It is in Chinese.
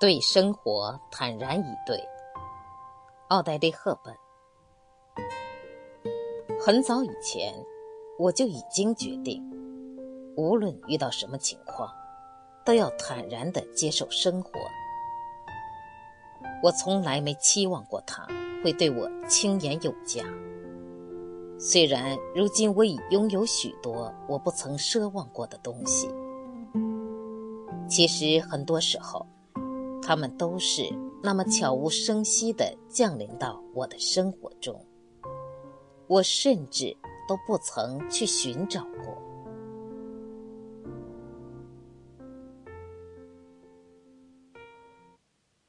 对生活坦然以对。奥黛丽·赫本。很早以前，我就已经决定，无论遇到什么情况，都要坦然地接受生活。我从来没期望过他会对我轻言有加。虽然如今我已拥有许多我不曾奢望过的东西，其实很多时候。他们都是那么悄无声息地降临到我的生活中，我甚至都不曾去寻找过。